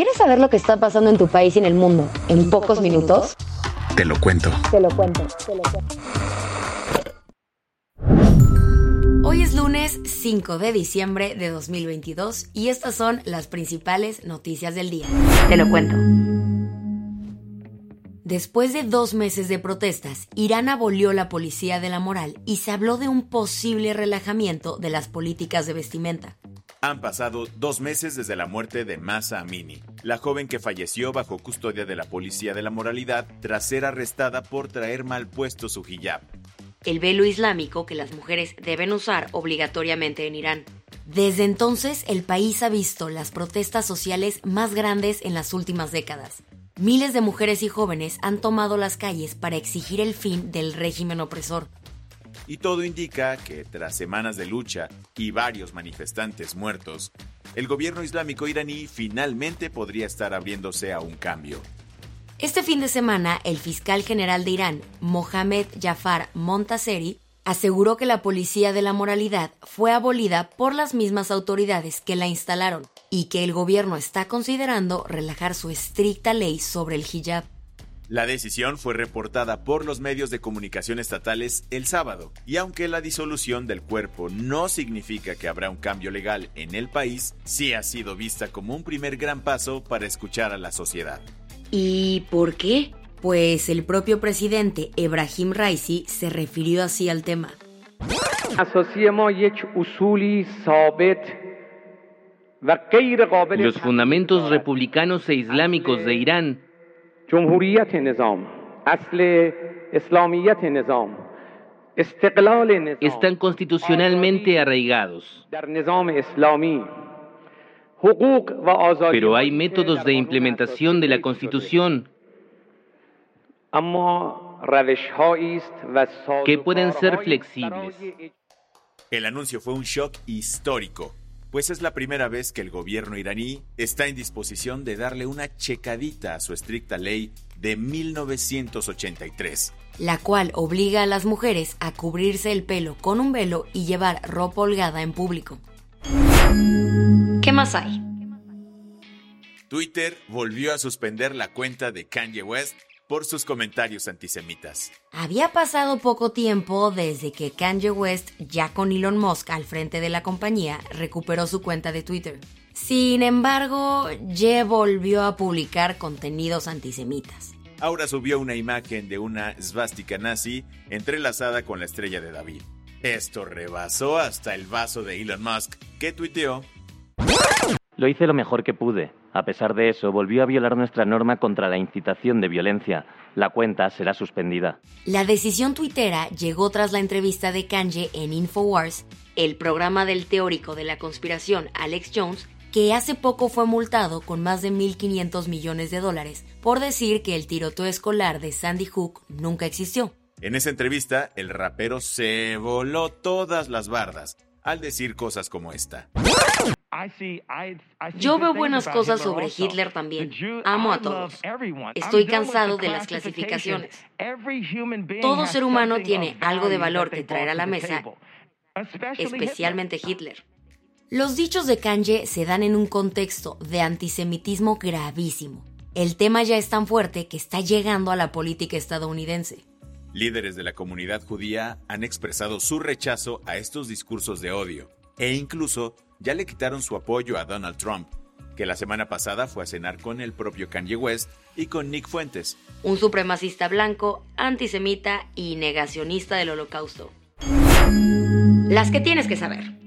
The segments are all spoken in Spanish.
¿Quieres saber lo que está pasando en tu país y en el mundo en pocos minutos? Te lo cuento. Te lo cuento. Te lo cuento. Hoy es lunes 5 de diciembre de 2022 y estas son las principales noticias del día. Te lo cuento. Después de dos meses de protestas, Irán abolió la policía de la moral y se habló de un posible relajamiento de las políticas de vestimenta. Han pasado dos meses desde la muerte de Masa Amini, la joven que falleció bajo custodia de la policía de la moralidad tras ser arrestada por traer mal puesto su hijab. El velo islámico que las mujeres deben usar obligatoriamente en Irán. Desde entonces, el país ha visto las protestas sociales más grandes en las últimas décadas. Miles de mujeres y jóvenes han tomado las calles para exigir el fin del régimen opresor. Y todo indica que tras semanas de lucha y varios manifestantes muertos, el gobierno islámico iraní finalmente podría estar abriéndose a un cambio. Este fin de semana, el fiscal general de Irán, Mohamed Jafar Montaseri, aseguró que la policía de la moralidad fue abolida por las mismas autoridades que la instalaron y que el gobierno está considerando relajar su estricta ley sobre el hijab. La decisión fue reportada por los medios de comunicación estatales el sábado, y aunque la disolución del cuerpo no significa que habrá un cambio legal en el país, sí ha sido vista como un primer gran paso para escuchar a la sociedad. ¿Y por qué? Pues el propio presidente Ebrahim Raisi se refirió así al tema. Los fundamentos republicanos e islámicos de Irán están constitucionalmente arraigados. Pero hay métodos de implementación de la Constitución. que pueden ser flexibles. El anuncio fue un shock histórico, pues es la primera vez que el gobierno iraní está en disposición de darle una checadita a su estricta ley de 1983. la cual obliga a las mujeres a cubrirse el pelo con un velo y llevar ropa holgada en público. ¿Qué más hay? Twitter volvió a suspender la cuenta de Kanye West por sus comentarios antisemitas. Había pasado poco tiempo desde que Kanye West, ya con Elon Musk al frente de la compañía, recuperó su cuenta de Twitter. Sin embargo, Ye volvió a publicar contenidos antisemitas. Ahora subió una imagen de una svástica nazi entrelazada con la estrella de David. Esto rebasó hasta el vaso de Elon Musk, que tuiteó Lo hice lo mejor que pude. A pesar de eso, volvió a violar nuestra norma contra la incitación de violencia. La cuenta será suspendida. La decisión tuitera llegó tras la entrevista de Kanye en Infowars, el programa del teórico de la conspiración Alex Jones, que hace poco fue multado con más de 1.500 millones de dólares por decir que el tiroteo escolar de Sandy Hook nunca existió. En esa entrevista, el rapero se voló todas las bardas al decir cosas como esta. Yo veo buenas cosas sobre Hitler también. Amo a todos. Estoy cansado de las clasificaciones. Todo ser humano tiene algo de valor que traer a la mesa, especialmente Hitler. Los dichos de Kanye se dan en un contexto de antisemitismo gravísimo. El tema ya es tan fuerte que está llegando a la política estadounidense. Líderes de la comunidad judía han expresado su rechazo a estos discursos de odio e incluso ya le quitaron su apoyo a Donald Trump, que la semana pasada fue a cenar con el propio Kanye West y con Nick Fuentes. Un supremacista blanco, antisemita y negacionista del holocausto. Las que tienes que saber.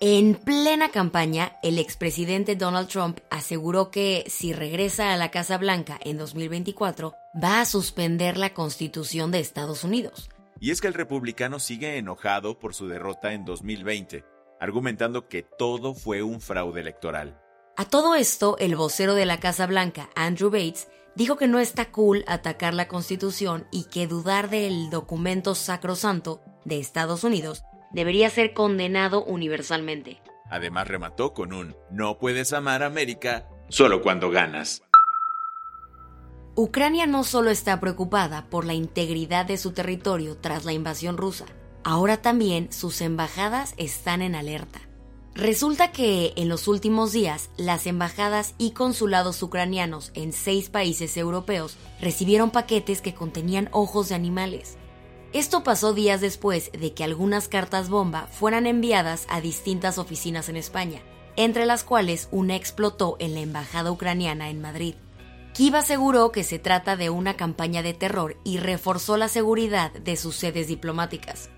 En plena campaña, el expresidente Donald Trump aseguró que si regresa a la Casa Blanca en 2024, va a suspender la Constitución de Estados Unidos. Y es que el republicano sigue enojado por su derrota en 2020, argumentando que todo fue un fraude electoral. A todo esto, el vocero de la Casa Blanca, Andrew Bates, dijo que no está cool atacar la Constitución y que dudar del documento sacrosanto de Estados Unidos debería ser condenado universalmente. Además remató con un no puedes amar a América solo cuando ganas. Ucrania no solo está preocupada por la integridad de su territorio tras la invasión rusa, ahora también sus embajadas están en alerta. Resulta que en los últimos días las embajadas y consulados ucranianos en seis países europeos recibieron paquetes que contenían ojos de animales. Esto pasó días después de que algunas cartas bomba fueran enviadas a distintas oficinas en España, entre las cuales una explotó en la embajada ucraniana en Madrid. Kiva aseguró que se trata de una campaña de terror y reforzó la seguridad de sus sedes diplomáticas.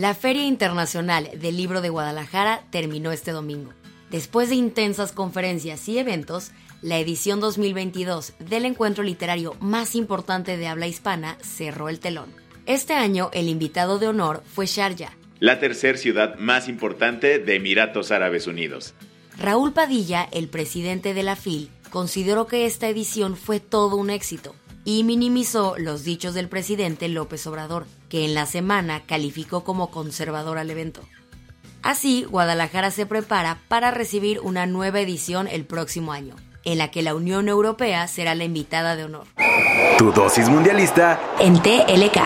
La Feria Internacional del Libro de Guadalajara terminó este domingo. Después de intensas conferencias y eventos, la edición 2022 del encuentro literario más importante de habla hispana cerró el telón. Este año el invitado de honor fue Sharjah, la tercera ciudad más importante de Emiratos Árabes Unidos. Raúl Padilla, el presidente de la FIL, consideró que esta edición fue todo un éxito y minimizó los dichos del presidente López Obrador, que en la semana calificó como conservador al evento. Así, Guadalajara se prepara para recibir una nueva edición el próximo año, en la que la Unión Europea será la invitada de honor. Tu dosis mundialista en TLK.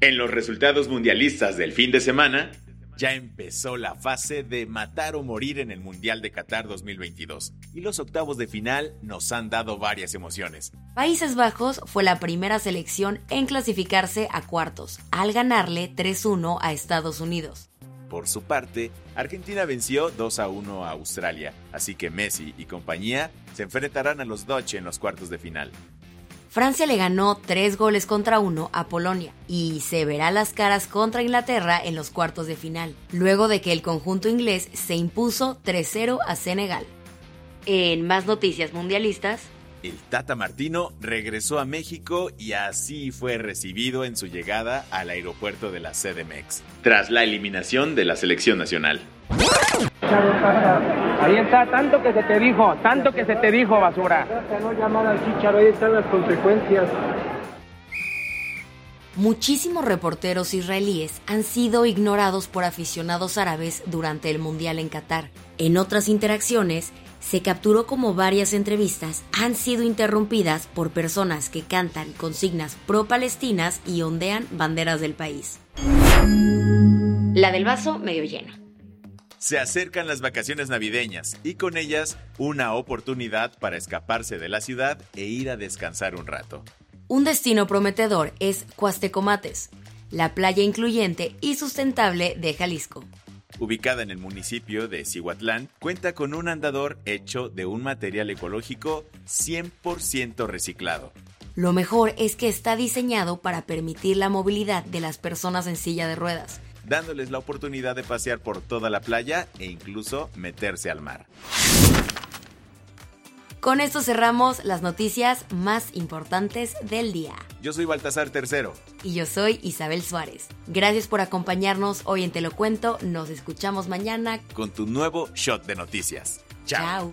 En los resultados mundialistas del fin de semana, ya empezó la fase de matar o morir en el Mundial de Qatar 2022 y los octavos de final nos han dado varias emociones. Países Bajos fue la primera selección en clasificarse a cuartos, al ganarle 3-1 a Estados Unidos. Por su parte, Argentina venció 2 a 1 a Australia, así que Messi y compañía se enfrentarán a los Dutch en los cuartos de final. Francia le ganó tres goles contra uno a Polonia y se verá las caras contra Inglaterra en los cuartos de final, luego de que el conjunto inglés se impuso 3-0 a Senegal. En más noticias mundialistas, el Tata Martino regresó a México y así fue recibido en su llegada al aeropuerto de la CDMX, tras la eliminación de la selección nacional. Ahí está, tanto que se te dijo, tanto que se te dijo, basura. No llamar al chicharo, ahí están las consecuencias. Muchísimos reporteros israelíes han sido ignorados por aficionados árabes durante el Mundial en Qatar. En otras interacciones, se capturó como varias entrevistas han sido interrumpidas por personas que cantan consignas pro-palestinas y ondean banderas del país. La del vaso medio llena. Se acercan las vacaciones navideñas y con ellas una oportunidad para escaparse de la ciudad e ir a descansar un rato. Un destino prometedor es Cuastecomates, la playa incluyente y sustentable de Jalisco. Ubicada en el municipio de Cihuatlán, cuenta con un andador hecho de un material ecológico 100% reciclado. Lo mejor es que está diseñado para permitir la movilidad de las personas en silla de ruedas, dándoles la oportunidad de pasear por toda la playa e incluso meterse al mar. Con esto cerramos las noticias más importantes del día. Yo soy Baltasar Tercero. Y yo soy Isabel Suárez. Gracias por acompañarnos hoy en Te lo cuento. Nos escuchamos mañana con tu nuevo shot de noticias. Chao.